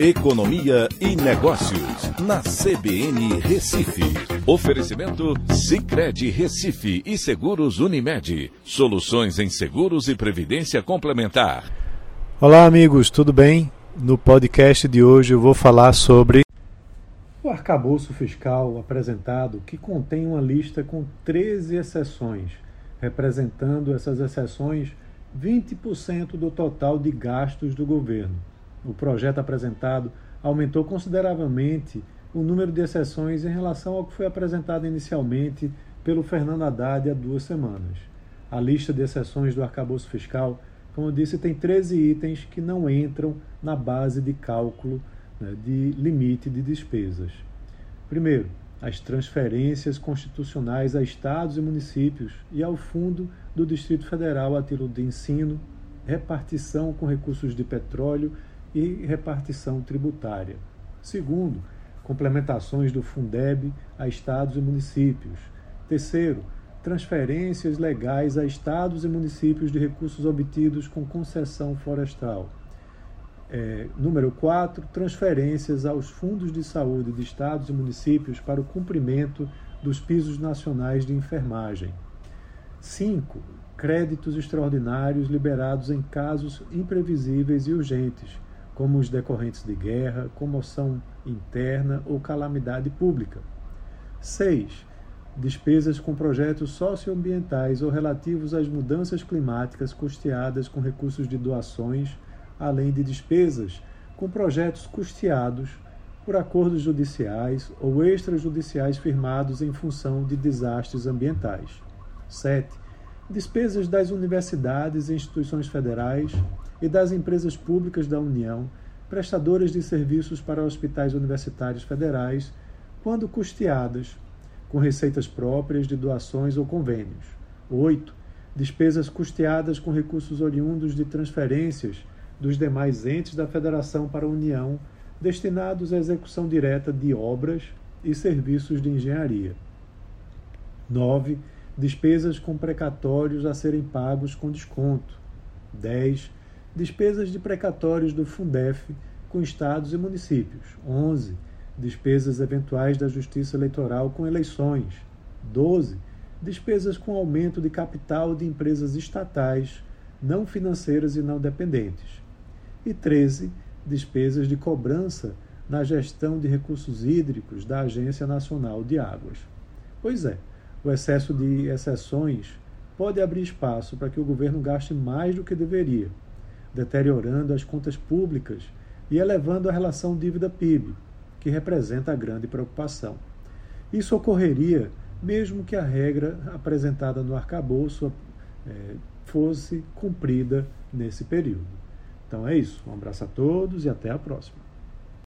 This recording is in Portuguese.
Economia e Negócios, na CBN Recife. Oferecimento Cicred Recife e Seguros Unimed. Soluções em seguros e previdência complementar. Olá, amigos, tudo bem? No podcast de hoje eu vou falar sobre o arcabouço fiscal apresentado, que contém uma lista com 13 exceções, representando essas exceções 20% do total de gastos do governo. O projeto apresentado aumentou consideravelmente o número de exceções em relação ao que foi apresentado inicialmente pelo Fernando Haddad há duas semanas. A lista de exceções do arcabouço fiscal, como disse, tem 13 itens que não entram na base de cálculo né, de limite de despesas. Primeiro, as transferências constitucionais a estados e municípios e ao Fundo do Distrito Federal a título de ensino, repartição com recursos de petróleo e repartição tributária. Segundo, complementações do Fundeb a estados e municípios. Terceiro, transferências legais a estados e municípios de recursos obtidos com concessão florestal. É, número 4, transferências aos fundos de saúde de estados e municípios para o cumprimento dos pisos nacionais de enfermagem. 5. Créditos extraordinários liberados em casos imprevisíveis e urgentes, como os decorrentes de guerra, comoção interna ou calamidade pública. 6. Despesas com projetos socioambientais ou relativos às mudanças climáticas custeadas com recursos de doações além de despesas com projetos custeados por acordos judiciais ou extrajudiciais firmados em função de desastres ambientais. 7. Despesas das universidades e instituições federais e das empresas públicas da União, prestadoras de serviços para hospitais universitários federais, quando custeadas com receitas próprias de doações ou convênios. 8. Despesas custeadas com recursos oriundos de transferências dos demais entes da Federação para a União destinados à execução direta de obras e serviços de engenharia. 9. Despesas com precatórios a serem pagos com desconto. 10. Despesas de precatórios do Fundef com estados e municípios. 11. Despesas eventuais da Justiça Eleitoral com eleições. 12. Despesas com aumento de capital de empresas estatais, não financeiras e não dependentes e 13 despesas de cobrança na gestão de recursos hídricos da Agência Nacional de Águas. Pois é, o excesso de exceções pode abrir espaço para que o governo gaste mais do que deveria, deteriorando as contas públicas e elevando a relação dívida-PIB, que representa a grande preocupação. Isso ocorreria mesmo que a regra apresentada no arcabouço é, fosse cumprida nesse período. Então é isso. Um abraço a todos e até a próxima.